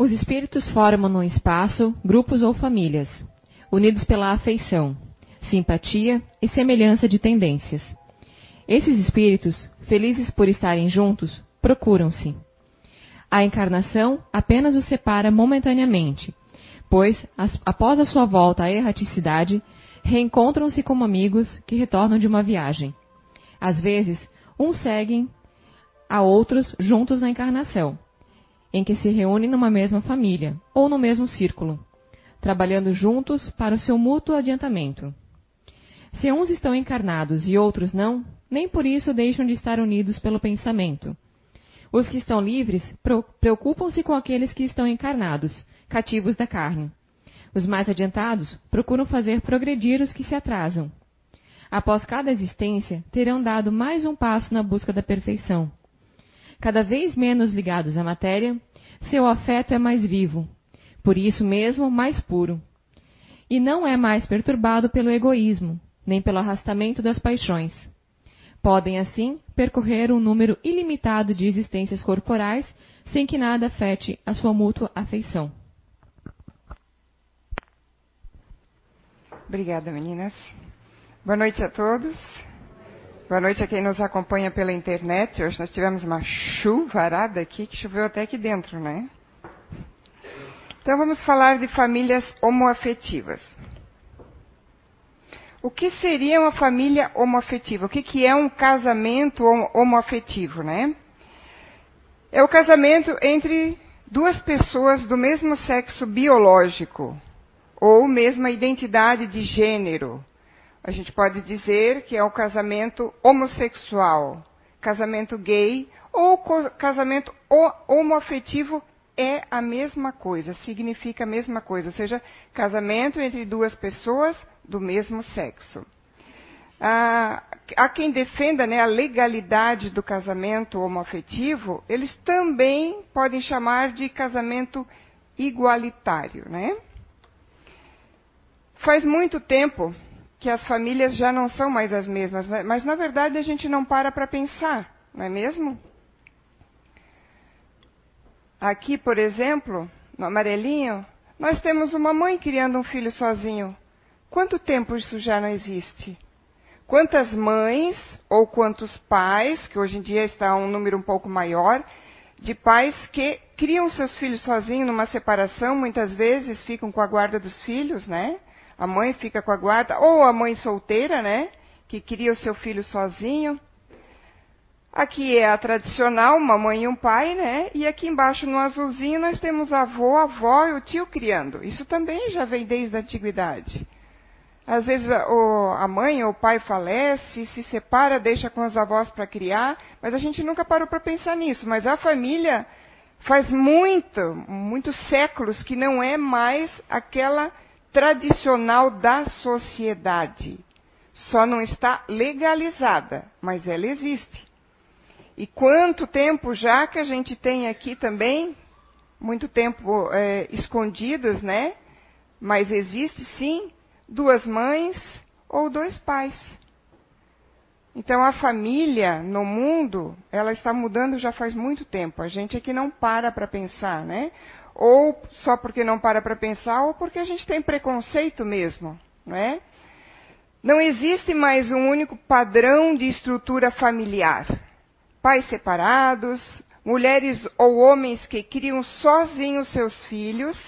Os espíritos formam no espaço grupos ou famílias, unidos pela afeição, simpatia e semelhança de tendências. Esses espíritos, felizes por estarem juntos, procuram-se. A encarnação apenas os separa momentaneamente, pois, após a sua volta à erraticidade, reencontram-se como amigos que retornam de uma viagem. Às vezes, uns seguem a outros juntos na encarnação, em que se reúnem numa mesma família ou no mesmo círculo, trabalhando juntos para o seu mútuo adiantamento. Se uns estão encarnados e outros não, nem por isso deixam de estar unidos pelo pensamento. Os que estão livres preocupam-se com aqueles que estão encarnados, cativos da carne. Os mais adiantados procuram fazer progredir os que se atrasam. Após cada existência, terão dado mais um passo na busca da perfeição. Cada vez menos ligados à matéria, seu afeto é mais vivo, por isso mesmo mais puro. E não é mais perturbado pelo egoísmo, nem pelo arrastamento das paixões. Podem, assim, percorrer um número ilimitado de existências corporais sem que nada afete a sua mútua afeição. Obrigada, meninas. Boa noite a todos. Boa noite a quem nos acompanha pela internet. Hoje nós tivemos uma chuvarada aqui, que choveu até aqui dentro, né? Então vamos falar de famílias homoafetivas. O que seria uma família homoafetiva? O que, que é um casamento homoafetivo, né? É o casamento entre duas pessoas do mesmo sexo biológico ou mesma identidade de gênero. A gente pode dizer que é o casamento homossexual, casamento gay ou casamento homoafetivo é a mesma coisa, significa a mesma coisa, ou seja, casamento entre duas pessoas do mesmo sexo. Ah, há quem defenda né, a legalidade do casamento homoafetivo, eles também podem chamar de casamento igualitário. Né? Faz muito tempo que as famílias já não são mais as mesmas, né? mas na verdade a gente não para para pensar, não é mesmo? Aqui, por exemplo, no amarelinho, nós temos uma mãe criando um filho sozinho. Quanto tempo isso já não existe? Quantas mães ou quantos pais, que hoje em dia está um número um pouco maior, de pais que criam seus filhos sozinhos numa separação, muitas vezes ficam com a guarda dos filhos, né? A mãe fica com a guarda, ou a mãe solteira, né? Que cria o seu filho sozinho. Aqui é a tradicional, uma mãe e um pai, né? E aqui embaixo no azulzinho nós temos a avó, e o tio criando. Isso também já vem desde a antiguidade. Às vezes a mãe ou o pai falece, se separa, deixa com os avós para criar, mas a gente nunca parou para pensar nisso. Mas a família faz muito, muitos séculos que não é mais aquela tradicional da sociedade. Só não está legalizada, mas ela existe. E quanto tempo já que a gente tem aqui também, muito tempo é, escondidos, né? Mas existe sim duas mães ou dois pais. Então a família no mundo, ela está mudando já faz muito tempo. A gente aqui não para para pensar, né? Ou só porque não para para pensar, ou porque a gente tem preconceito mesmo, não é? Não existe mais um único padrão de estrutura familiar pais separados, mulheres ou homens que criam sozinhos seus filhos,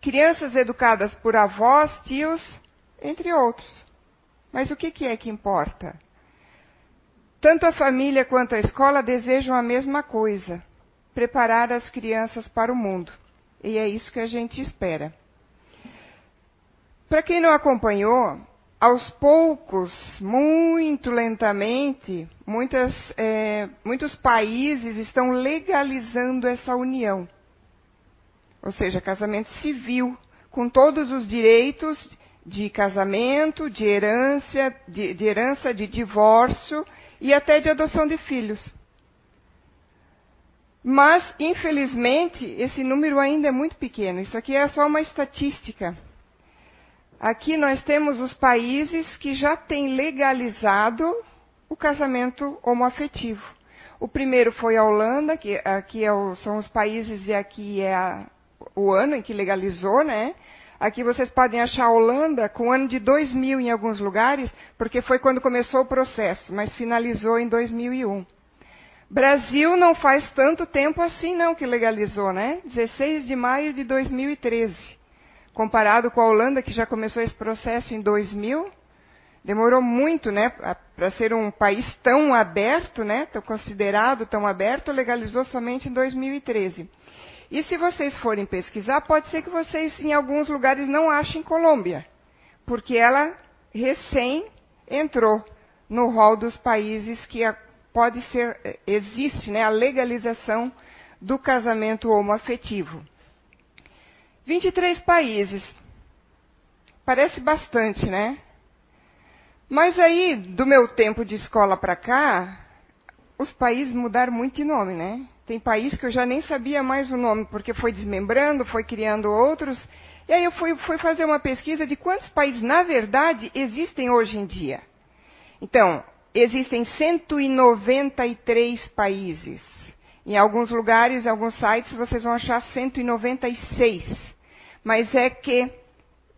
crianças educadas por avós, tios, entre outros. Mas o que, que é que importa? Tanto a família quanto a escola desejam a mesma coisa: preparar as crianças para o mundo. E é isso que a gente espera. Para quem não acompanhou, aos poucos, muito lentamente, muitas, é, muitos países estão legalizando essa união. Ou seja, casamento civil, com todos os direitos de casamento, de herança, de, de herança, de divórcio e até de adoção de filhos. Mas, infelizmente, esse número ainda é muito pequeno. Isso aqui é só uma estatística. Aqui nós temos os países que já têm legalizado o casamento homoafetivo. O primeiro foi a Holanda, que aqui é o, são os países e aqui é a, o ano em que legalizou, né? Aqui vocês podem achar a Holanda com o ano de 2000 em alguns lugares, porque foi quando começou o processo, mas finalizou em 2001. Brasil não faz tanto tempo assim não que legalizou, né? 16 de maio de 2013. Comparado com a Holanda, que já começou esse processo em 2000, demorou muito, né, para ser um país tão aberto, né, tão considerado tão aberto, legalizou somente em 2013. E se vocês forem pesquisar, pode ser que vocês em alguns lugares não achem Colômbia, porque ela recém entrou no rol dos países que pode ser, eh, existe né, a legalização do casamento homoafetivo. 23 países. Parece bastante, né? Mas aí, do meu tempo de escola para cá, os países mudaram muito de nome, né? Tem país que eu já nem sabia mais o nome, porque foi desmembrando, foi criando outros. E aí eu fui, fui fazer uma pesquisa de quantos países, na verdade, existem hoje em dia. Então, existem 193 países. Em alguns lugares, em alguns sites, vocês vão achar 196. Mas é que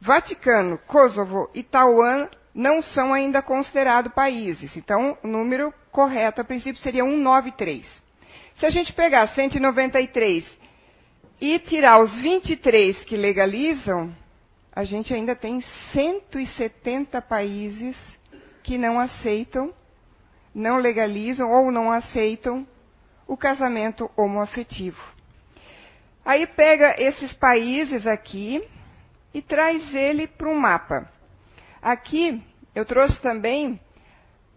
Vaticano, Kosovo e Taiwan não são ainda considerados países. Então, o número correto, a princípio, seria 193. Se a gente pegar 193 e tirar os 23 que legalizam, a gente ainda tem 170 países que não aceitam não legalizam ou não aceitam o casamento homoafetivo. Aí pega esses países aqui e traz ele para um mapa. Aqui eu trouxe também,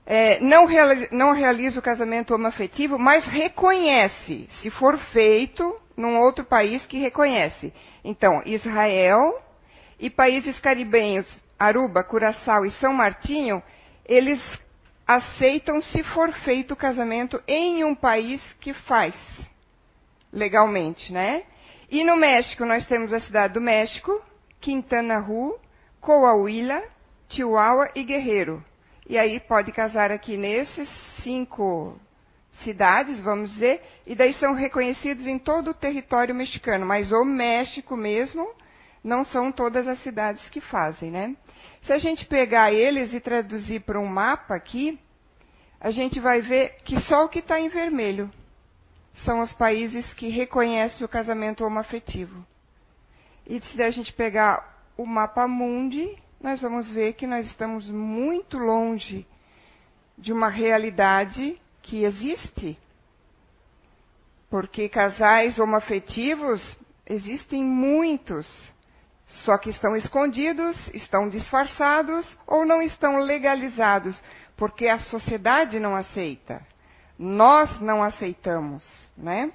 é, não, realiza, não realiza o casamento homoafetivo, mas reconhece, se for feito num outro país que reconhece. Então, Israel e países caribenhos, Aruba, Curaçao e São Martinho, eles aceitam se for feito o casamento em um país que faz legalmente, né? E no México nós temos a cidade do México, Quintana Roo, Coahuila, Chihuahua e Guerreiro. E aí pode casar aqui nesses cinco cidades, vamos dizer, e daí são reconhecidos em todo o território mexicano, mas o México mesmo não são todas as cidades que fazem, né? Se a gente pegar eles e traduzir para um mapa aqui, a gente vai ver que só o que está em vermelho são os países que reconhecem o casamento homoafetivo. E se a gente pegar o mapa mundi, nós vamos ver que nós estamos muito longe de uma realidade que existe. Porque casais homoafetivos existem muitos só que estão escondidos, estão disfarçados ou não estão legalizados, porque a sociedade não aceita. Nós não aceitamos, né?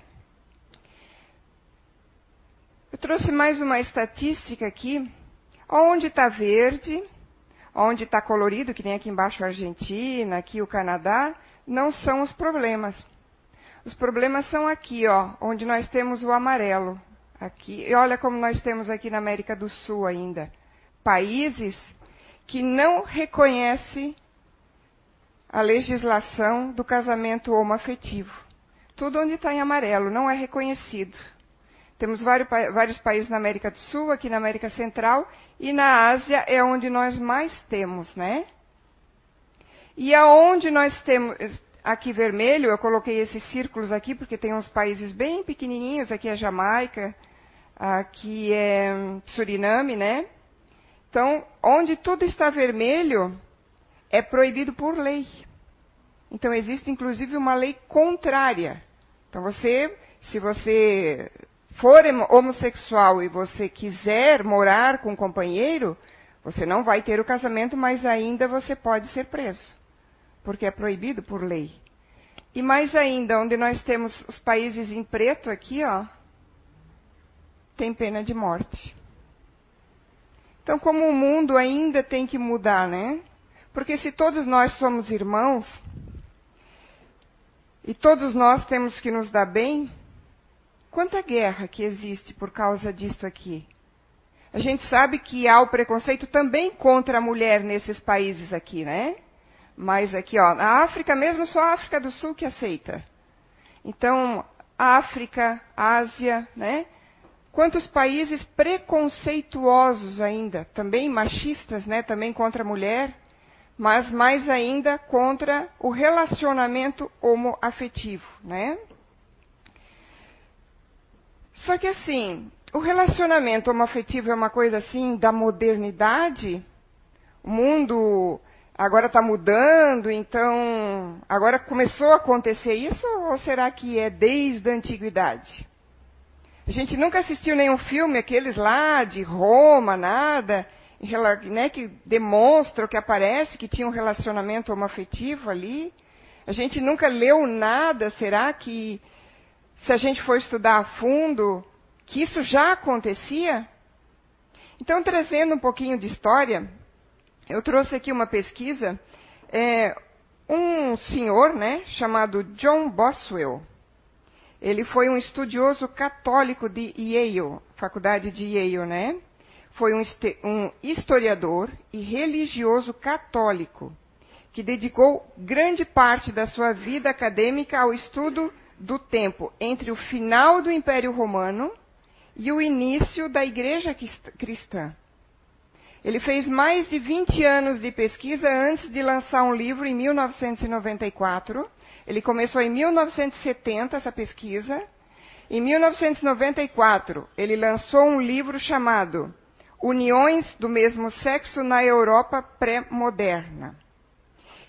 Eu trouxe mais uma estatística aqui. Onde está verde, onde está colorido, que nem aqui embaixo a Argentina, aqui o Canadá, não são os problemas. Os problemas são aqui, ó, onde nós temos o amarelo. Aqui, e olha como nós temos aqui na América do Sul ainda países que não reconhecem a legislação do casamento homoafetivo. Tudo onde está em amarelo não é reconhecido. Temos vários, vários, países na América do Sul, aqui na América Central, e na Ásia é onde nós mais temos, né? E aonde nós temos, aqui vermelho, eu coloquei esses círculos aqui porque tem uns países bem pequenininhos, aqui é Jamaica, aqui é Suriname, né? Então, onde tudo está vermelho, é proibido por lei. Então, existe inclusive uma lei contrária. Então, você, se você for homossexual e você quiser morar com um companheiro, você não vai ter o casamento, mas ainda você pode ser preso. Porque é proibido por lei. E mais ainda, onde nós temos os países em preto aqui, ó, tem pena de morte. Então, como o mundo ainda tem que mudar, né? Porque se todos nós somos irmãos, e todos nós temos que nos dar bem, quanta guerra que existe por causa disto aqui? A gente sabe que há o preconceito também contra a mulher nesses países aqui, né? Mas aqui, ó, na África mesmo, só a África do Sul que aceita. Então, África, Ásia, né? Quantos países preconceituosos ainda, também machistas, né, também contra a mulher, mas mais ainda contra o relacionamento homoafetivo, né? Só que assim, o relacionamento homoafetivo é uma coisa assim da modernidade? O mundo agora está mudando, então agora começou a acontecer isso ou será que é desde a antiguidade? A gente nunca assistiu nenhum filme, aqueles lá de Roma, nada, né, que demonstram, que aparece que tinha um relacionamento homoafetivo ali. A gente nunca leu nada, será que, se a gente for estudar a fundo, que isso já acontecia? Então, trazendo um pouquinho de história, eu trouxe aqui uma pesquisa, é, um senhor, né, chamado John Boswell, ele foi um estudioso católico de Yale, faculdade de Yale, né? Foi um, um historiador e religioso católico que dedicou grande parte da sua vida acadêmica ao estudo do tempo entre o final do Império Romano e o início da Igreja Cristã. Ele fez mais de 20 anos de pesquisa antes de lançar um livro em 1994 ele começou em 1970 essa pesquisa. Em 1994, ele lançou um livro chamado Uniões do Mesmo Sexo na Europa Pré-Moderna.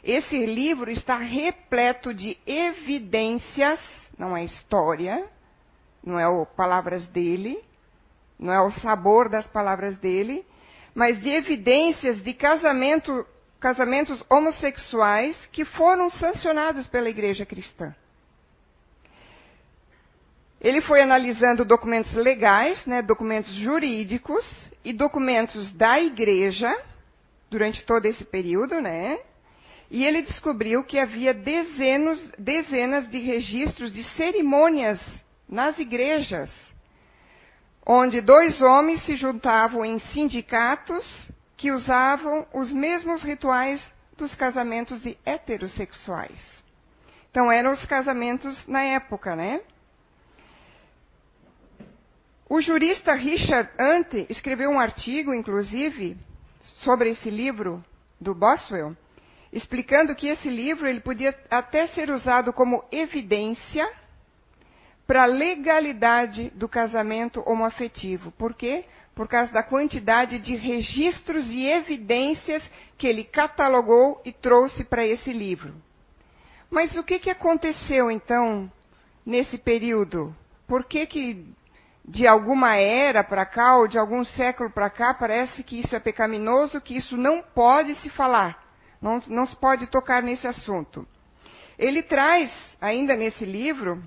Esse livro está repleto de evidências, não é história, não é o palavras dele, não é o sabor das palavras dele, mas de evidências de casamento casamentos homossexuais que foram sancionados pela igreja cristã. Ele foi analisando documentos legais, né, documentos jurídicos e documentos da igreja durante todo esse período, né? E ele descobriu que havia dezenas, dezenas de registros de cerimônias nas igrejas, onde dois homens se juntavam em sindicatos que usavam os mesmos rituais dos casamentos de heterossexuais. Então, eram os casamentos na época, né? O jurista Richard Ante escreveu um artigo, inclusive, sobre esse livro do Boswell, explicando que esse livro ele podia até ser usado como evidência para a legalidade do casamento homoafetivo. Por quê? por causa da quantidade de registros e evidências que ele catalogou e trouxe para esse livro. Mas o que, que aconteceu então nesse período? Por que, que de alguma era para cá ou de algum século para cá parece que isso é pecaminoso, que isso não pode se falar, não, não se pode tocar nesse assunto? Ele traz, ainda nesse livro,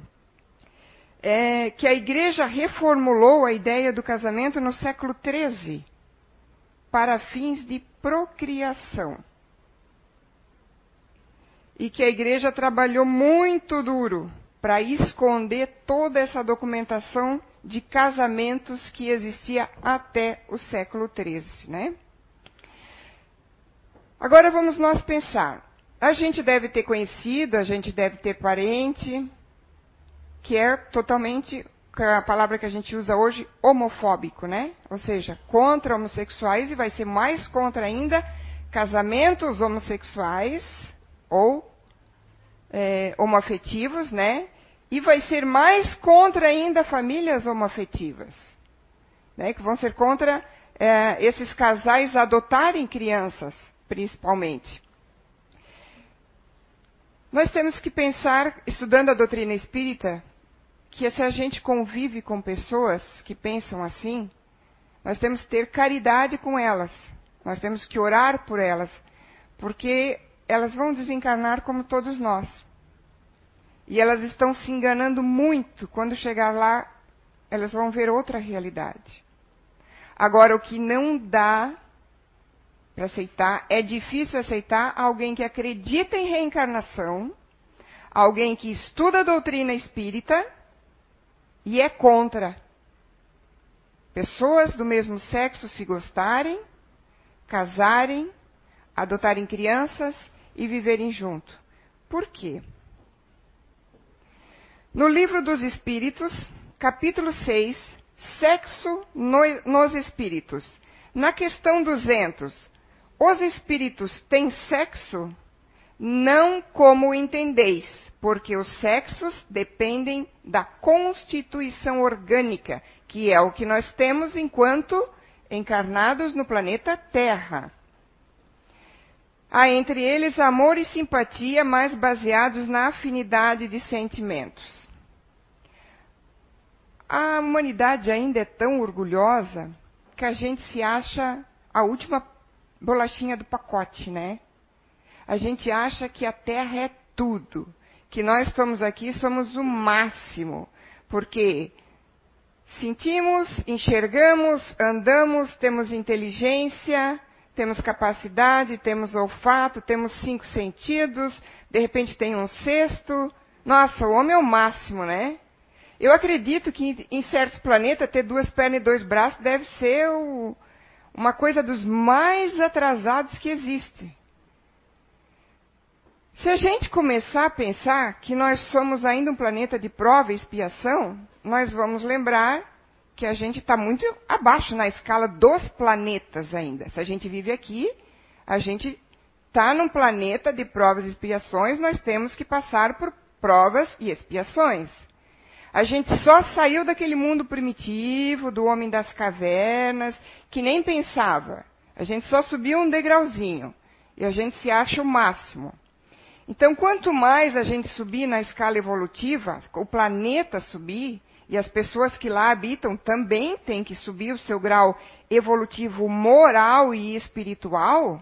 é, que a igreja reformulou a ideia do casamento no século XIII para fins de procriação. E que a igreja trabalhou muito duro para esconder toda essa documentação de casamentos que existia até o século XIII, né? Agora vamos nós pensar. A gente deve ter conhecido, a gente deve ter parente, que é totalmente a palavra que a gente usa hoje, homofóbico, né? Ou seja, contra homossexuais e vai ser mais contra ainda casamentos homossexuais ou é, homoafetivos, né? E vai ser mais contra ainda famílias homoafetivas, né? Que vão ser contra é, esses casais adotarem crianças, principalmente. Nós temos que pensar, estudando a doutrina espírita, que se a gente convive com pessoas que pensam assim, nós temos que ter caridade com elas. Nós temos que orar por elas, porque elas vão desencarnar como todos nós. E elas estão se enganando muito. Quando chegar lá, elas vão ver outra realidade. Agora, o que não dá para aceitar, é difícil aceitar alguém que acredita em reencarnação, alguém que estuda a doutrina espírita e é contra pessoas do mesmo sexo se gostarem, casarem, adotarem crianças e viverem junto. Por quê? No livro dos Espíritos, capítulo 6, Sexo no, nos espíritos. Na questão 200, os espíritos têm sexo? Não como entendeis, porque os sexos dependem da constituição orgânica, que é o que nós temos enquanto encarnados no planeta Terra. Há entre eles amor e simpatia, mais baseados na afinidade de sentimentos. A humanidade ainda é tão orgulhosa que a gente se acha a última bolachinha do pacote, né? A gente acha que a Terra é tudo, que nós estamos aqui somos o máximo, porque sentimos, enxergamos, andamos, temos inteligência, temos capacidade, temos olfato, temos cinco sentidos, de repente tem um sexto. Nossa, o homem é o máximo, né? Eu acredito que em certos planetas ter duas pernas e dois braços deve ser o, uma coisa dos mais atrasados que existe. Se a gente começar a pensar que nós somos ainda um planeta de prova e expiação, nós vamos lembrar que a gente está muito abaixo na escala dos planetas ainda. Se a gente vive aqui, a gente está num planeta de provas e expiações, nós temos que passar por provas e expiações. A gente só saiu daquele mundo primitivo, do homem das cavernas, que nem pensava. A gente só subiu um degrauzinho. E a gente se acha o máximo. Então, quanto mais a gente subir na escala evolutiva, o planeta subir, e as pessoas que lá habitam também têm que subir o seu grau evolutivo moral e espiritual,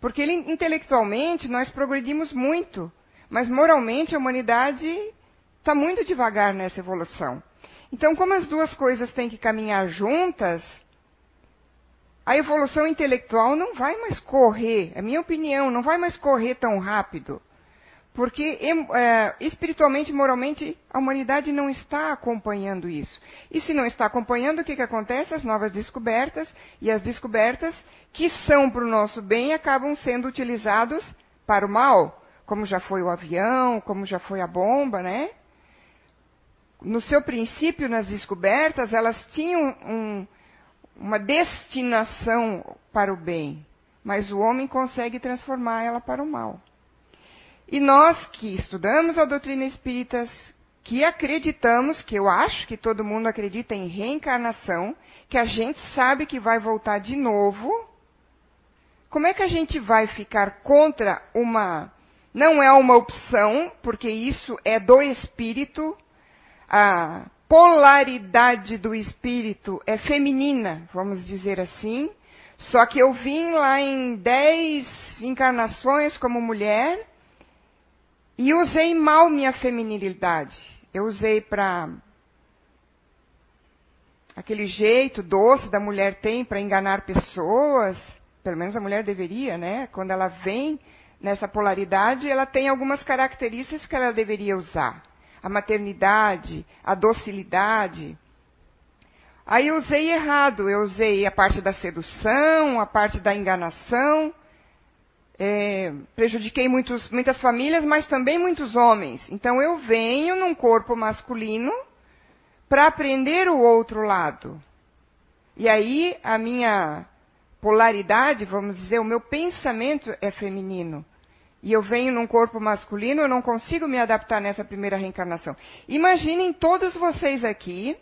porque intelectualmente nós progredimos muito, mas moralmente a humanidade está muito devagar nessa evolução. Então, como as duas coisas têm que caminhar juntas, a evolução intelectual não vai mais correr, é minha opinião, não vai mais correr tão rápido. Porque é, espiritualmente e moralmente a humanidade não está acompanhando isso. E se não está acompanhando, o que, que acontece? As novas descobertas e as descobertas que são para o nosso bem acabam sendo utilizados para o mal, como já foi o avião, como já foi a bomba, né? No seu princípio, nas descobertas, elas tinham um, uma destinação para o bem, mas o homem consegue transformar ela para o mal. E nós que estudamos a doutrina espírita, que acreditamos, que eu acho que todo mundo acredita em reencarnação, que a gente sabe que vai voltar de novo, como é que a gente vai ficar contra uma. Não é uma opção, porque isso é do espírito, a polaridade do espírito é feminina, vamos dizer assim. Só que eu vim lá em dez encarnações como mulher e usei mal minha feminilidade. Eu usei para aquele jeito doce da mulher tem para enganar pessoas, pelo menos a mulher deveria, né? Quando ela vem nessa polaridade, ela tem algumas características que ela deveria usar. A maternidade, a docilidade. Aí eu usei errado, eu usei a parte da sedução, a parte da enganação, é, prejudiquei muitos, muitas famílias, mas também muitos homens. Então eu venho num corpo masculino para aprender o outro lado. E aí a minha polaridade, vamos dizer, o meu pensamento é feminino. E eu venho num corpo masculino, eu não consigo me adaptar nessa primeira reencarnação. Imaginem todos vocês aqui,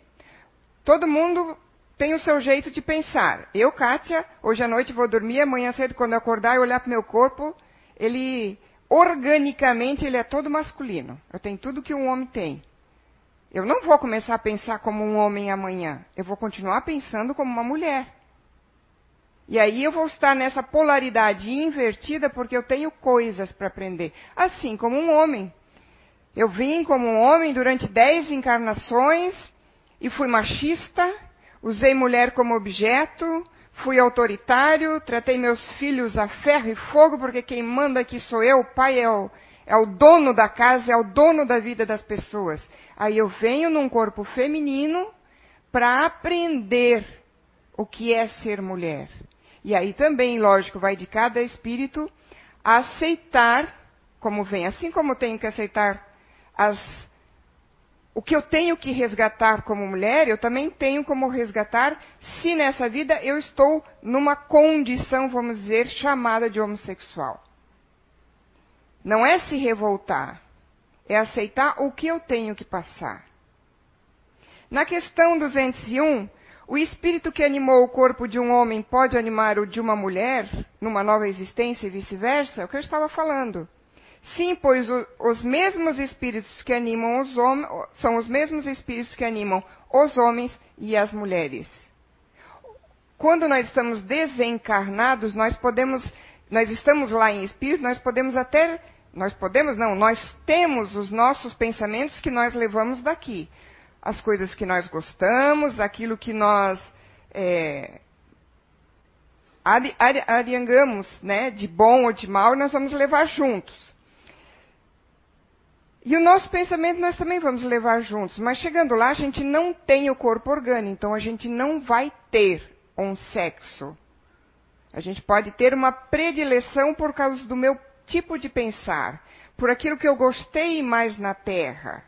todo mundo tem o seu jeito de pensar. Eu, Kátia, hoje à noite vou dormir, amanhã cedo, quando eu acordar e olhar para o meu corpo, ele, organicamente, ele é todo masculino. Eu tenho tudo que um homem tem. Eu não vou começar a pensar como um homem amanhã. Eu vou continuar pensando como uma mulher. E aí eu vou estar nessa polaridade invertida porque eu tenho coisas para aprender. Assim como um homem. Eu vim como um homem durante dez encarnações e fui machista, Usei mulher como objeto, fui autoritário, tratei meus filhos a ferro e fogo, porque quem manda aqui sou eu, o pai é o, é o dono da casa, é o dono da vida das pessoas. Aí eu venho num corpo feminino para aprender o que é ser mulher. E aí também, lógico, vai de cada espírito aceitar como vem. Assim como tenho que aceitar as o que eu tenho que resgatar como mulher, eu também tenho como resgatar se nessa vida eu estou numa condição, vamos dizer, chamada de homossexual. Não é se revoltar, é aceitar o que eu tenho que passar. Na questão 201, o espírito que animou o corpo de um homem pode animar o de uma mulher numa nova existência e vice-versa? É o que eu estava falando. Sim, pois o, os mesmos espíritos que animam os homens são os mesmos espíritos que animam os homens e as mulheres. Quando nós estamos desencarnados, nós podemos, nós estamos lá em espírito, nós podemos até, nós podemos não, nós temos os nossos pensamentos que nós levamos daqui, as coisas que nós gostamos, aquilo que nós é, ariangamos, né, de bom ou de mal, nós vamos levar juntos. E o nosso pensamento nós também vamos levar juntos, mas chegando lá a gente não tem o corpo orgânico, então a gente não vai ter um sexo. A gente pode ter uma predileção por causa do meu tipo de pensar, por aquilo que eu gostei mais na Terra.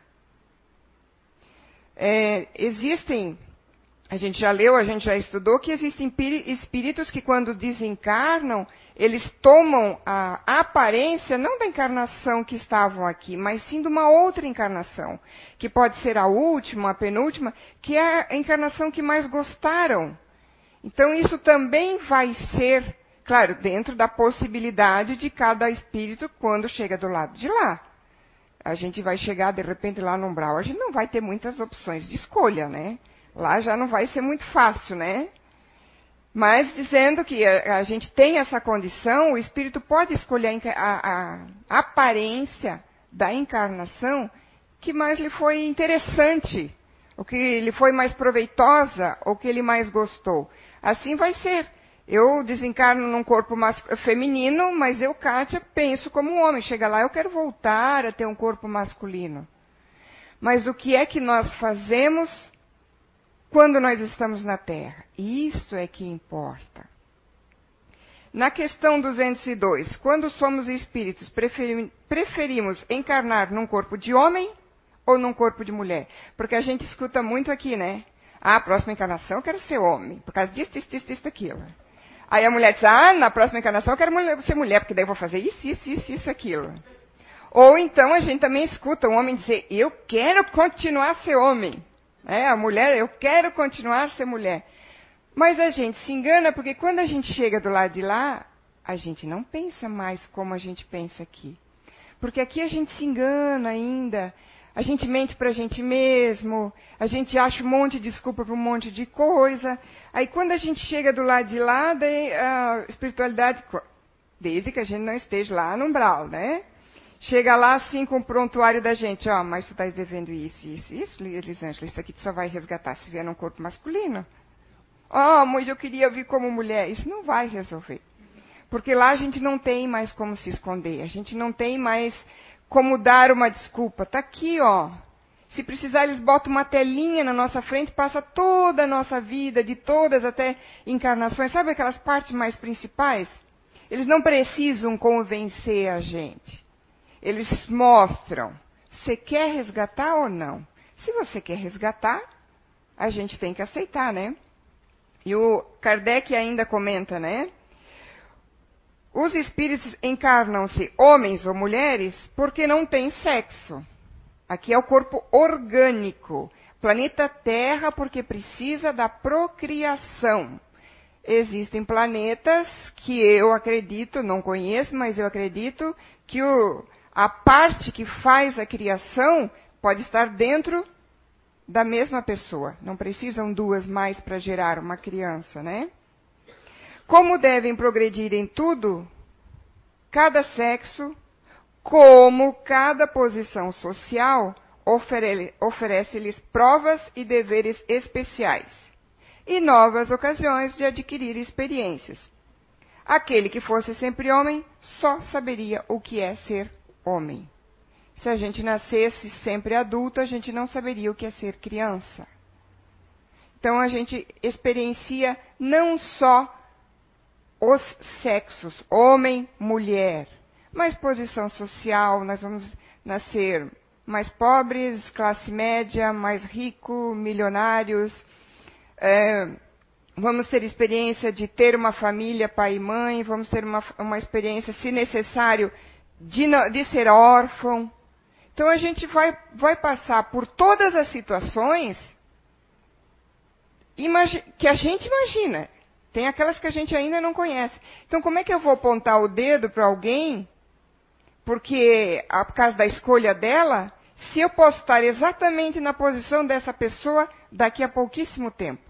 É, existem a gente já leu, a gente já estudou que existem espíritos que, quando desencarnam, eles tomam a aparência não da encarnação que estavam aqui, mas sim de uma outra encarnação, que pode ser a última, a penúltima, que é a encarnação que mais gostaram. Então, isso também vai ser, claro, dentro da possibilidade de cada espírito quando chega do lado de lá. A gente vai chegar, de repente, lá no umbral, a gente não vai ter muitas opções de escolha, né? Lá já não vai ser muito fácil, né? Mas dizendo que a, a gente tem essa condição, o espírito pode escolher a, a, aparência da encarnação que mais lhe foi interessante, o que lhe foi mais proveitosa, ou que ele mais gostou. Assim vai ser. Eu desencarno num corpo feminino, mas eu, Kátia, penso como um homem. Chega lá, eu quero voltar a ter um corpo masculino. Mas o que é que nós fazemos quando nós estamos na Terra. Isso é que importa. Na questão 202, quando somos espíritos, preferimos encarnar num corpo de homem ou num corpo de mulher? Porque a gente escuta muito aqui, né? Ah, próxima encarnação eu quero ser homem, por causa disso, disso, disso, disso, aquilo. Aí a mulher diz, ah, na próxima encarnação eu quero ser mulher, porque daí eu vou fazer isso, isso, isso, isso, aquilo. Ou então a gente também escuta um homem dizer, eu quero continuar a ser homem. É, a mulher, eu quero continuar a ser mulher. Mas a gente se engana porque quando a gente chega do lado de lá, a gente não pensa mais como a gente pensa aqui. Porque aqui a gente se engana ainda, a gente mente para a gente mesmo, a gente acha um monte de desculpa para um monte de coisa. Aí quando a gente chega do lado de lá, daí a espiritualidade, desde que a gente não esteja lá no umbral, né? Chega lá assim com o prontuário da gente, ó, mas tu estás devendo isso, isso, isso, Elisângela, isso aqui tu só vai resgatar se vier num corpo masculino. Ó, oh, mas eu queria vir como mulher. Isso não vai resolver. Porque lá a gente não tem mais como se esconder, a gente não tem mais como dar uma desculpa. Tá aqui, ó. Se precisar, eles botam uma telinha na nossa frente, passa toda a nossa vida, de todas até encarnações. Sabe aquelas partes mais principais? Eles não precisam convencer a gente. Eles mostram, você quer resgatar ou não? Se você quer resgatar, a gente tem que aceitar, né? E o Kardec ainda comenta, né? Os espíritos encarnam-se homens ou mulheres porque não têm sexo. Aqui é o corpo orgânico. Planeta Terra porque precisa da procriação. Existem planetas que eu acredito, não conheço, mas eu acredito que o, a parte que faz a criação pode estar dentro da mesma pessoa. Não precisam duas mais para gerar uma criança, né? Como devem progredir em tudo, cada sexo, como cada posição social, oferece-lhes provas e deveres especiais e novas ocasiões de adquirir experiências. Aquele que fosse sempre homem só saberia o que é ser homem. Se a gente nascesse sempre adulto, a gente não saberia o que é ser criança. Então a gente experiencia não só os sexos, homem, mulher, mas posição social, nós vamos nascer mais pobres, classe média, mais rico, milionários. É, vamos ter experiência de ter uma família, pai e mãe, vamos ter uma, uma experiência, se necessário, de, de ser órfão. Então a gente vai, vai passar por todas as situações que a gente imagina. Tem aquelas que a gente ainda não conhece. Então, como é que eu vou apontar o dedo para alguém, porque, por causa da escolha dela, se eu posso estar exatamente na posição dessa pessoa daqui a pouquíssimo tempo?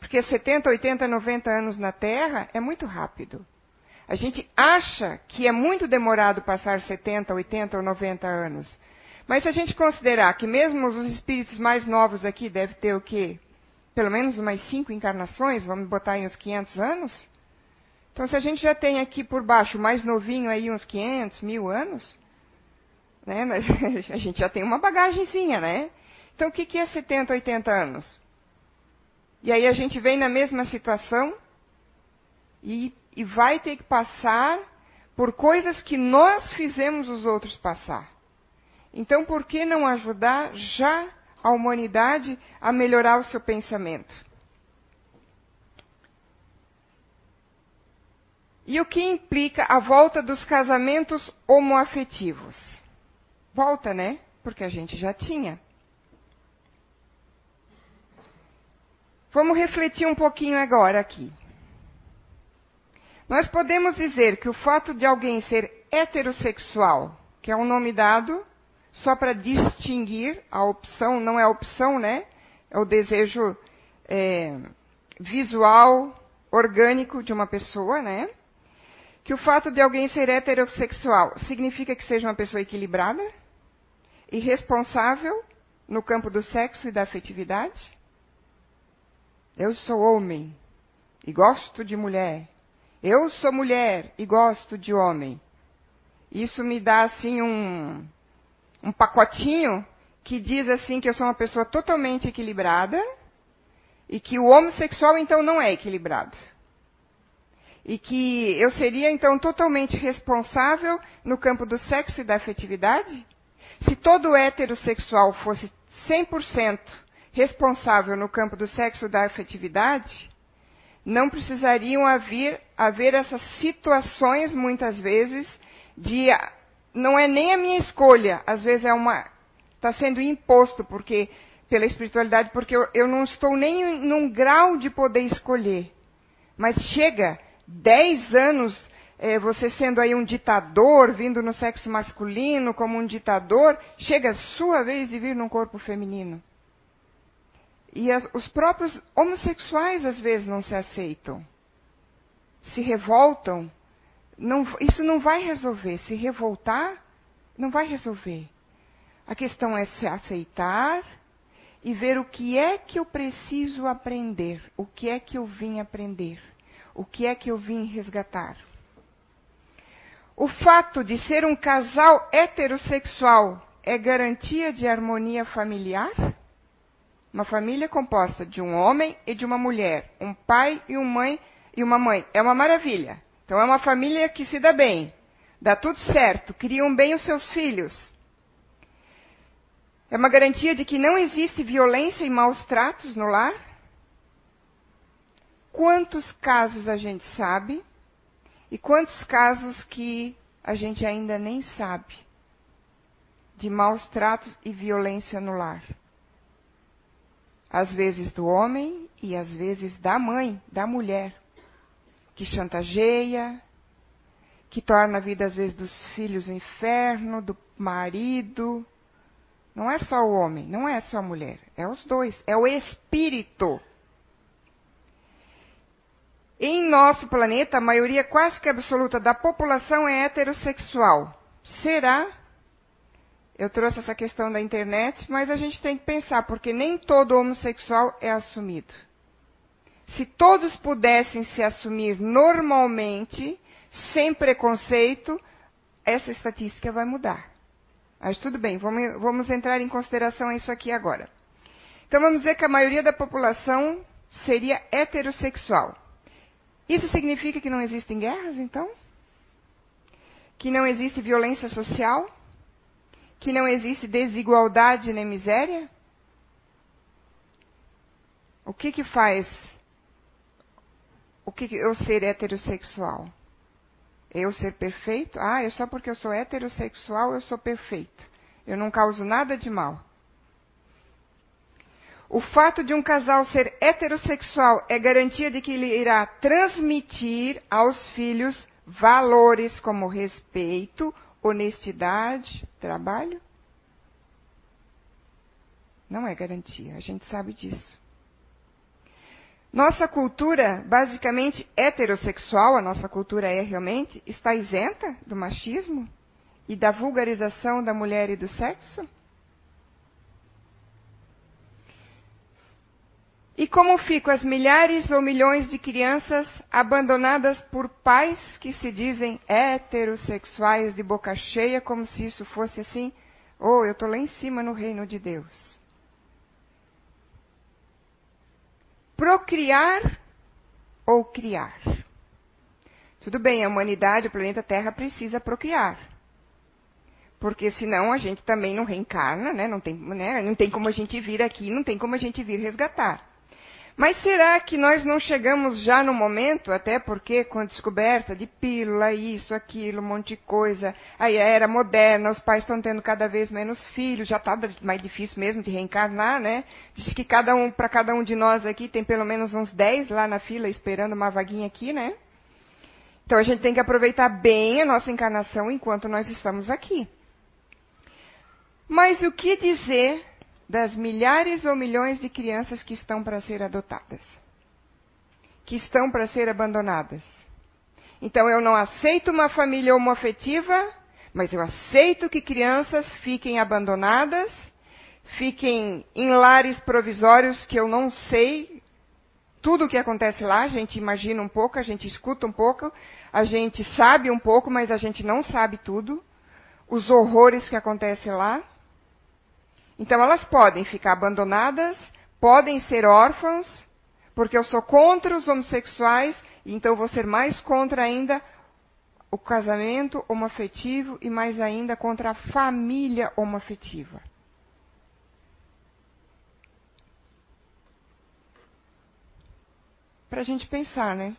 Porque 70, 80, 90 anos na Terra é muito rápido. A gente acha que é muito demorado passar 70, 80 ou 90 anos. Mas se a gente considerar que mesmo os espíritos mais novos aqui devem ter o quê? Pelo menos umas cinco encarnações, vamos botar em uns 500 anos? Então, se a gente já tem aqui por baixo, mais novinho aí, uns 500, mil anos, né? A gente já tem uma bagagenzinha, né? Então, o que é 70, 80 anos? E aí a gente vem na mesma situação e e vai ter que passar por coisas que nós fizemos os outros passar. Então, por que não ajudar já a humanidade a melhorar o seu pensamento? E o que implica a volta dos casamentos homoafetivos? Volta, né? Porque a gente já tinha. Vamos refletir um pouquinho agora aqui. Nós podemos dizer que o fato de alguém ser heterossexual, que é um nome dado só para distinguir a opção, não é a opção, né? É o desejo é, visual, orgânico de uma pessoa, né? Que o fato de alguém ser heterossexual significa que seja uma pessoa equilibrada e responsável no campo do sexo e da afetividade. Eu sou homem e gosto de mulher. Eu sou mulher e gosto de homem. Isso me dá assim um, um pacotinho que diz assim que eu sou uma pessoa totalmente equilibrada e que o homossexual então não é equilibrado. E que eu seria então totalmente responsável no campo do sexo e da afetividade? Se todo heterossexual fosse 100% responsável no campo do sexo e da afetividade, não precisariam haver, haver essas situações, muitas vezes, de. Não é nem a minha escolha, às vezes é uma. Está sendo imposto porque, pela espiritualidade, porque eu, eu não estou nem num grau de poder escolher. Mas chega 10 anos é, você sendo aí um ditador, vindo no sexo masculino como um ditador, chega a sua vez de vir num corpo feminino. E a, os próprios homossexuais às vezes não se aceitam. Se revoltam. Não, isso não vai resolver. Se revoltar, não vai resolver. A questão é se aceitar e ver o que é que eu preciso aprender, o que é que eu vim aprender, o que é que eu vim resgatar. O fato de ser um casal heterossexual é garantia de harmonia familiar? Uma família composta de um homem e de uma mulher, um pai e, uma mãe, e uma mãe. É uma maravilha. Então é uma família que se dá bem, dá tudo certo, criam bem os seus filhos. É uma garantia de que não existe violência e maus tratos no lar? Quantos casos a gente sabe e quantos casos que a gente ainda nem sabe de maus tratos e violência no lar? às vezes do homem e às vezes da mãe, da mulher, que chantageia, que torna a vida às vezes dos filhos um inferno, do marido. Não é só o homem, não é só a mulher, é os dois, é o espírito. Em nosso planeta, a maioria quase que absoluta da população é heterossexual. Será eu trouxe essa questão da internet, mas a gente tem que pensar, porque nem todo homossexual é assumido. Se todos pudessem se assumir normalmente, sem preconceito, essa estatística vai mudar. Mas tudo bem, vamos, vamos entrar em consideração isso aqui agora. Então vamos dizer que a maioria da população seria heterossexual. Isso significa que não existem guerras, então? Que não existe violência social? que não existe desigualdade nem miséria? O que que faz o que eu ser heterossexual? Eu ser perfeito? Ah, é só porque eu sou heterossexual eu sou perfeito. Eu não causo nada de mal. O fato de um casal ser heterossexual é garantia de que ele irá transmitir aos filhos valores como respeito, honestidade, trabalho? Não é garantia, a gente sabe disso. Nossa cultura, basicamente heterossexual, a nossa cultura é realmente, está isenta do machismo e da vulgarização da mulher e do sexo? E como ficam as milhares ou milhões de crianças abandonadas por pais que se dizem heterossexuais de boca cheia, como se isso fosse assim, oh, eu estou lá em cima no reino de Deus. Procriar ou criar? Tudo bem, a humanidade, o planeta Terra precisa procriar. Porque senão a gente também não reencarna, né? Não, tem, né? não tem como a gente vir aqui, não tem como a gente vir resgatar. Mas será que nós não chegamos já no momento, até porque com a descoberta de pílula, isso, aquilo, um monte de coisa, aí a era moderna, os pais estão tendo cada vez menos filhos, já está mais difícil mesmo de reencarnar, né? Diz que cada um, para cada um de nós aqui tem pelo menos uns 10 lá na fila esperando uma vaguinha aqui, né? Então a gente tem que aproveitar bem a nossa encarnação enquanto nós estamos aqui. Mas o que dizer das milhares ou milhões de crianças que estão para ser adotadas, que estão para ser abandonadas. Então eu não aceito uma família homoafetiva, mas eu aceito que crianças fiquem abandonadas, fiquem em lares provisórios que eu não sei tudo o que acontece lá, a gente imagina um pouco, a gente escuta um pouco, a gente sabe um pouco, mas a gente não sabe tudo, os horrores que acontecem lá. Então elas podem ficar abandonadas, podem ser órfãos, porque eu sou contra os homossexuais, então vou ser mais contra ainda o casamento homoafetivo e mais ainda contra a família homoafetiva. Para a gente pensar, né?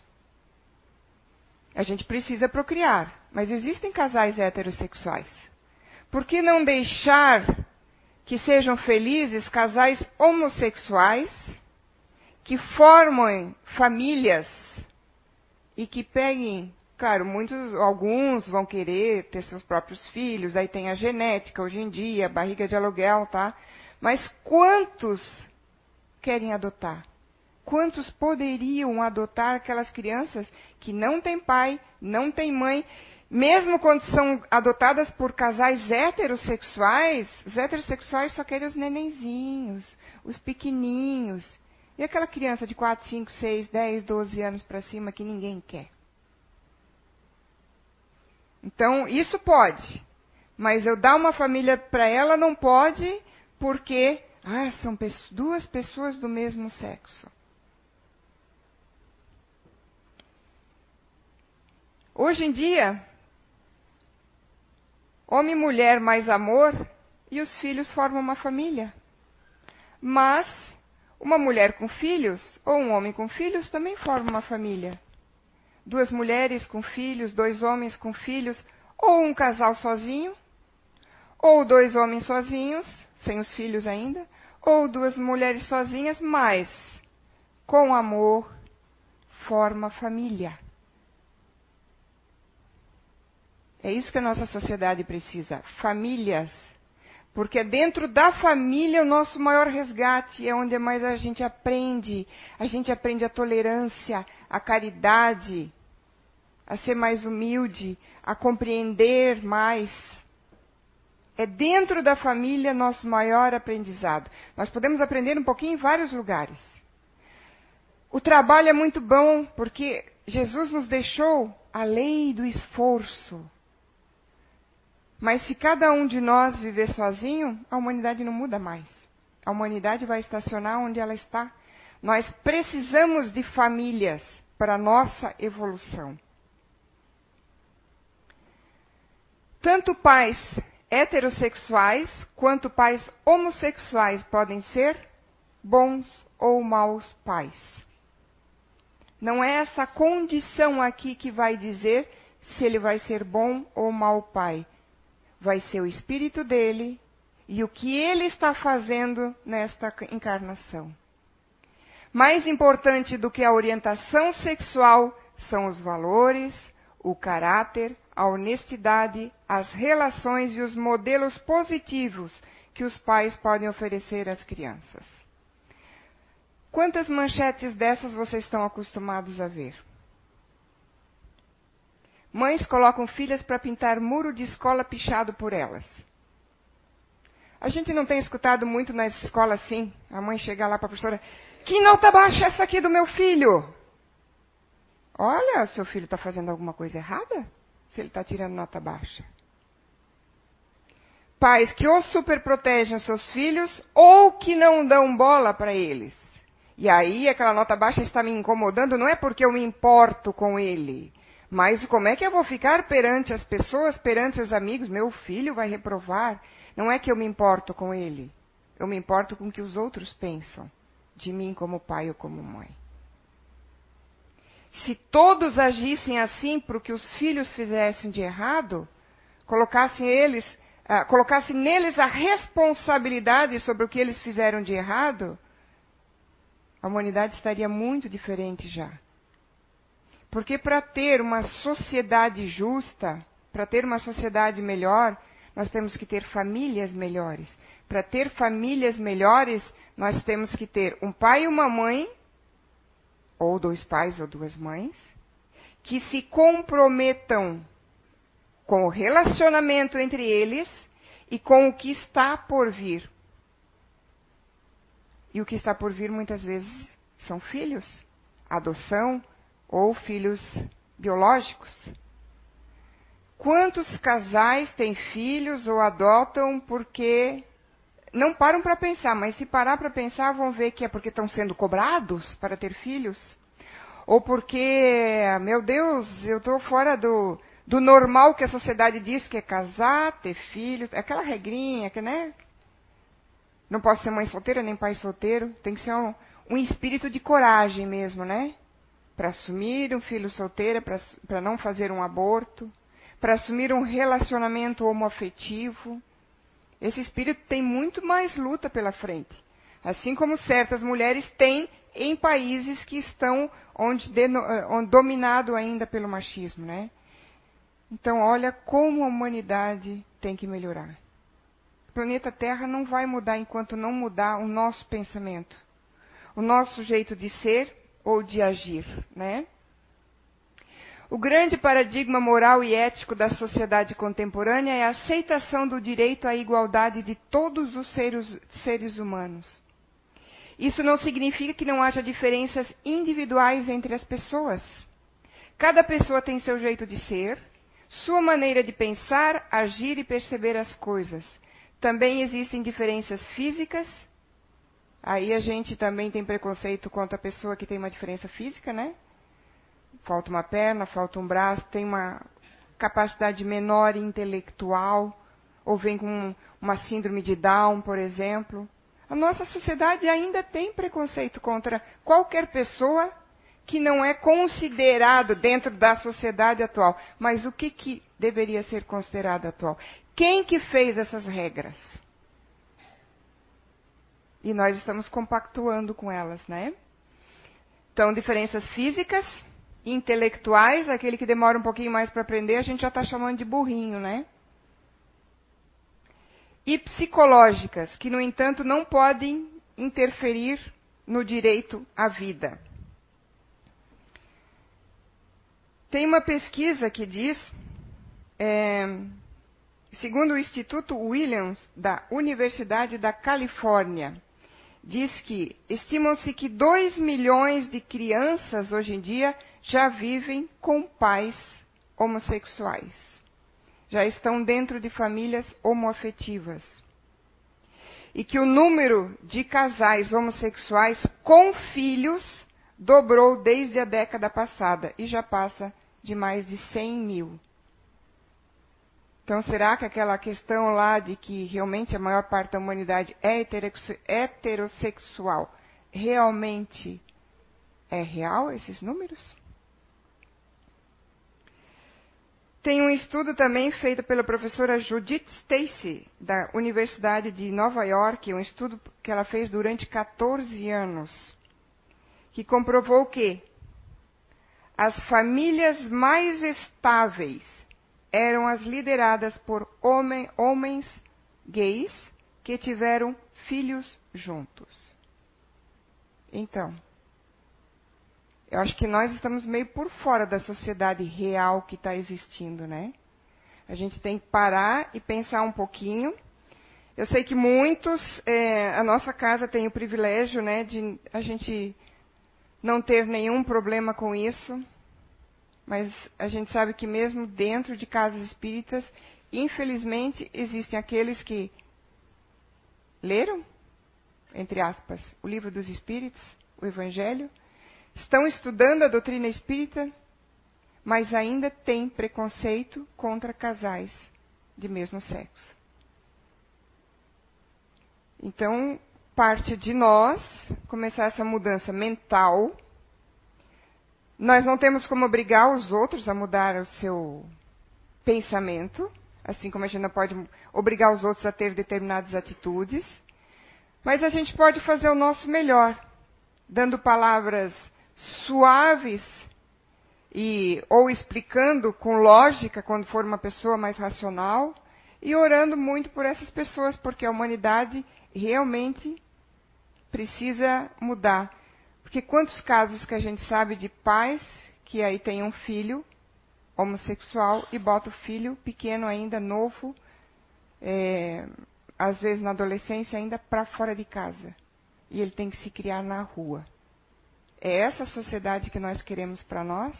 A gente precisa procriar, mas existem casais heterossexuais. Por que não deixar que sejam felizes casais homossexuais que formem famílias e que peguem, claro, muitos, alguns vão querer ter seus próprios filhos, aí tem a genética hoje em dia, barriga de aluguel, tá? Mas quantos querem adotar? Quantos poderiam adotar aquelas crianças que não têm pai, não têm mãe mesmo quando são adotadas por casais heterossexuais, os heterossexuais só querem os nenenzinhos, os pequeninhos. E aquela criança de 4, 5, 6, 10, 12 anos para cima que ninguém quer? Então, isso pode. Mas eu dar uma família para ela não pode, porque ah, são duas pessoas do mesmo sexo. Hoje em dia, Homem e mulher mais amor e os filhos formam uma família. Mas uma mulher com filhos ou um homem com filhos também forma uma família. Duas mulheres com filhos, dois homens com filhos, ou um casal sozinho, ou dois homens sozinhos, sem os filhos ainda, ou duas mulheres sozinhas, mas com amor forma família. É isso que a nossa sociedade precisa: famílias. Porque é dentro da família o nosso maior resgate, é onde mais a gente aprende. A gente aprende a tolerância, a caridade, a ser mais humilde, a compreender mais. É dentro da família nosso maior aprendizado. Nós podemos aprender um pouquinho em vários lugares. O trabalho é muito bom porque Jesus nos deixou a lei do esforço. Mas se cada um de nós viver sozinho, a humanidade não muda mais. A humanidade vai estacionar onde ela está. Nós precisamos de famílias para a nossa evolução. Tanto pais heterossexuais quanto pais homossexuais podem ser bons ou maus pais. Não é essa condição aqui que vai dizer se ele vai ser bom ou mau pai. Vai ser o espírito dele e o que ele está fazendo nesta encarnação. Mais importante do que a orientação sexual são os valores, o caráter, a honestidade, as relações e os modelos positivos que os pais podem oferecer às crianças. Quantas manchetes dessas vocês estão acostumados a ver? Mães colocam filhas para pintar muro de escola pichado por elas. A gente não tem escutado muito na escola assim. A mãe chega lá para a professora: Que nota baixa é essa aqui do meu filho? Olha, seu filho está fazendo alguma coisa errada? Se ele está tirando nota baixa. Pais que ou superprotegem os seus filhos ou que não dão bola para eles. E aí aquela nota baixa está me incomodando, não é porque eu me importo com ele, mas como é que eu vou ficar perante as pessoas, perante os amigos? Meu filho vai reprovar. Não é que eu me importo com ele. Eu me importo com o que os outros pensam de mim como pai ou como mãe. Se todos agissem assim para o que os filhos fizessem de errado, colocassem eles, uh, colocassem neles a responsabilidade sobre o que eles fizeram de errado, a humanidade estaria muito diferente já. Porque para ter uma sociedade justa, para ter uma sociedade melhor, nós temos que ter famílias melhores. Para ter famílias melhores, nós temos que ter um pai e uma mãe ou dois pais ou duas mães, que se comprometam com o relacionamento entre eles e com o que está por vir. E o que está por vir muitas vezes são filhos, adoção ou filhos biológicos. Quantos casais têm filhos ou adotam porque não param para pensar, mas se parar para pensar, vão ver que é porque estão sendo cobrados para ter filhos. Ou porque, meu Deus, eu estou fora do, do normal que a sociedade diz que é casar, ter filhos, aquela regrinha que, né? Não posso ser mãe solteira nem pai solteiro. Tem que ser um, um espírito de coragem mesmo, né? Para assumir um filho solteiro, para não fazer um aborto, para assumir um relacionamento homoafetivo esse espírito tem muito mais luta pela frente. Assim como certas mulheres têm em países que estão onde, eh, onde dominado ainda pelo machismo, né? Então, olha como a humanidade tem que melhorar. O planeta Terra não vai mudar enquanto não mudar o nosso pensamento, o nosso jeito de ser ou de agir, né? O grande paradigma moral e ético da sociedade contemporânea é a aceitação do direito à igualdade de todos os seres, seres humanos. Isso não significa que não haja diferenças individuais entre as pessoas. Cada pessoa tem seu jeito de ser, sua maneira de pensar, agir e perceber as coisas. Também existem diferenças físicas. Aí a gente também tem preconceito contra a pessoa que tem uma diferença física, né? falta uma perna, falta um braço, tem uma capacidade menor intelectual, ou vem com uma síndrome de Down, por exemplo. A nossa sociedade ainda tem preconceito contra qualquer pessoa que não é considerado dentro da sociedade atual. Mas o que, que deveria ser considerado atual? Quem que fez essas regras? E nós estamos compactuando com elas, né? Então, diferenças físicas, intelectuais, aquele que demora um pouquinho mais para aprender, a gente já está chamando de burrinho, né? E psicológicas, que, no entanto, não podem interferir no direito à vida. Tem uma pesquisa que diz, é, segundo o Instituto Williams, da Universidade da Califórnia, diz que estimam-se que 2 milhões de crianças hoje em dia já vivem com pais homossexuais. Já estão dentro de famílias homoafetivas. E que o número de casais homossexuais com filhos dobrou desde a década passada e já passa de mais de 100 mil. Então, será que aquela questão lá de que realmente a maior parte da humanidade é heterossexual realmente é real, esses números? Tem um estudo também feito pela professora Judith Stacy, da Universidade de Nova York, um estudo que ela fez durante 14 anos, que comprovou que as famílias mais estáveis eram as lideradas por homem, homens gays que tiveram filhos juntos. Então, eu acho que nós estamos meio por fora da sociedade real que está existindo, né? A gente tem que parar e pensar um pouquinho. Eu sei que muitos, é, a nossa casa tem o privilégio, né, de a gente não ter nenhum problema com isso, mas a gente sabe que mesmo dentro de casas espíritas, infelizmente, existem aqueles que leram, entre aspas, o livro dos espíritos, o Evangelho, estão estudando a doutrina espírita, mas ainda têm preconceito contra casais de mesmo sexo. Então, parte de nós começar essa mudança mental. Nós não temos como obrigar os outros a mudar o seu pensamento, assim como a gente não pode obrigar os outros a ter determinadas atitudes, mas a gente pode fazer o nosso melhor, dando palavras suaves e ou explicando com lógica quando for uma pessoa mais racional e orando muito por essas pessoas, porque a humanidade realmente precisa mudar. Porque quantos casos que a gente sabe de pais que aí tem um filho homossexual e bota o filho pequeno ainda, novo, é, às vezes na adolescência ainda para fora de casa. E ele tem que se criar na rua. É essa sociedade que nós queremos para nós?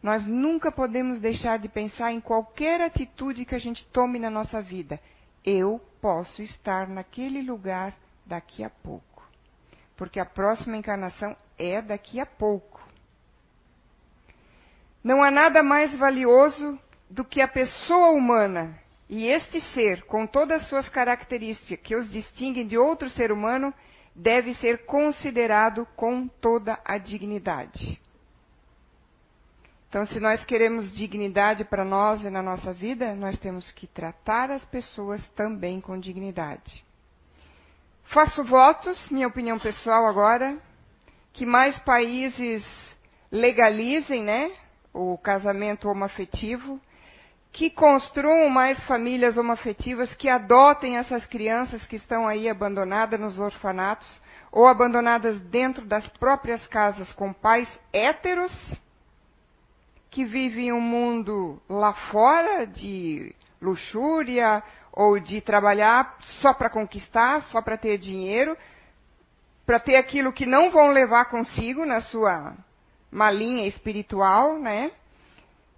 Nós nunca podemos deixar de pensar em qualquer atitude que a gente tome na nossa vida. Eu posso estar naquele lugar daqui a pouco. Porque a próxima encarnação é daqui a pouco. Não há nada mais valioso do que a pessoa humana. E este ser, com todas as suas características que os distinguem de outro ser humano, deve ser considerado com toda a dignidade. Então, se nós queremos dignidade para nós e na nossa vida, nós temos que tratar as pessoas também com dignidade. Faço votos, minha opinião pessoal agora, que mais países legalizem, né, o casamento homoafetivo que construam mais famílias homoafetivas, que adotem essas crianças que estão aí abandonadas nos orfanatos ou abandonadas dentro das próprias casas com pais héteros, que vivem um mundo lá fora de luxúria ou de trabalhar só para conquistar, só para ter dinheiro, para ter aquilo que não vão levar consigo na sua malinha espiritual, né?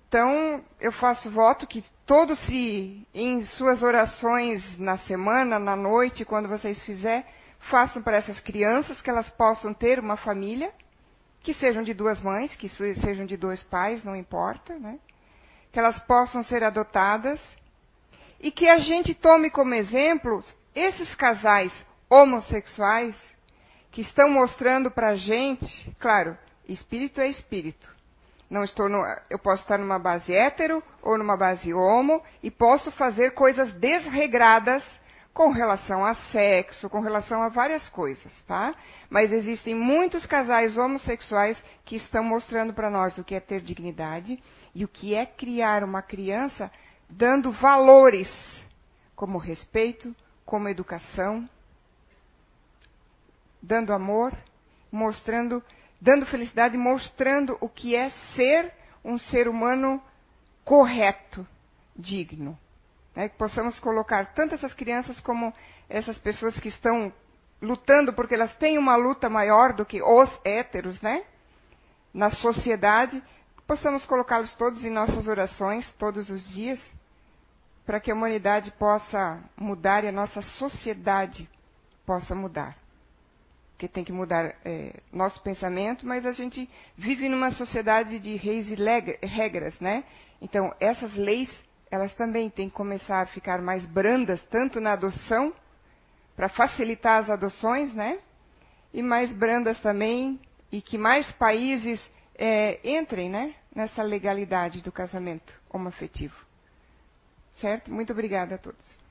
Então, eu faço voto que todos se, em suas orações na semana, na noite, quando vocês fizerem, façam para essas crianças que elas possam ter uma família, que sejam de duas mães, que sejam de dois pais, não importa, né? Que elas possam ser adotadas e que a gente tome como exemplo esses casais homossexuais que estão mostrando para a gente, claro, espírito é espírito, não estou no, eu posso estar numa base hétero ou numa base homo e posso fazer coisas desregradas com relação a sexo, com relação a várias coisas, tá? Mas existem muitos casais homossexuais que estão mostrando para nós o que é ter dignidade e o que é criar uma criança dando valores como respeito, como educação, dando amor, mostrando dando felicidade, mostrando o que é ser um ser humano correto, digno. Né? Que possamos colocar tanto essas crianças como essas pessoas que estão lutando, porque elas têm uma luta maior do que os héteros, né? Na sociedade, possamos colocá-los todos em nossas orações, todos os dias, para que a humanidade possa mudar e a nossa sociedade possa mudar que tem que mudar é, nosso pensamento, mas a gente vive numa sociedade de reis e regras, né? Então, essas leis elas também têm que começar a ficar mais brandas, tanto na adoção, para facilitar as adoções, né? E mais brandas também, e que mais países é, entrem, né? Nessa legalidade do casamento homoafetivo. Certo? Muito obrigada a todos.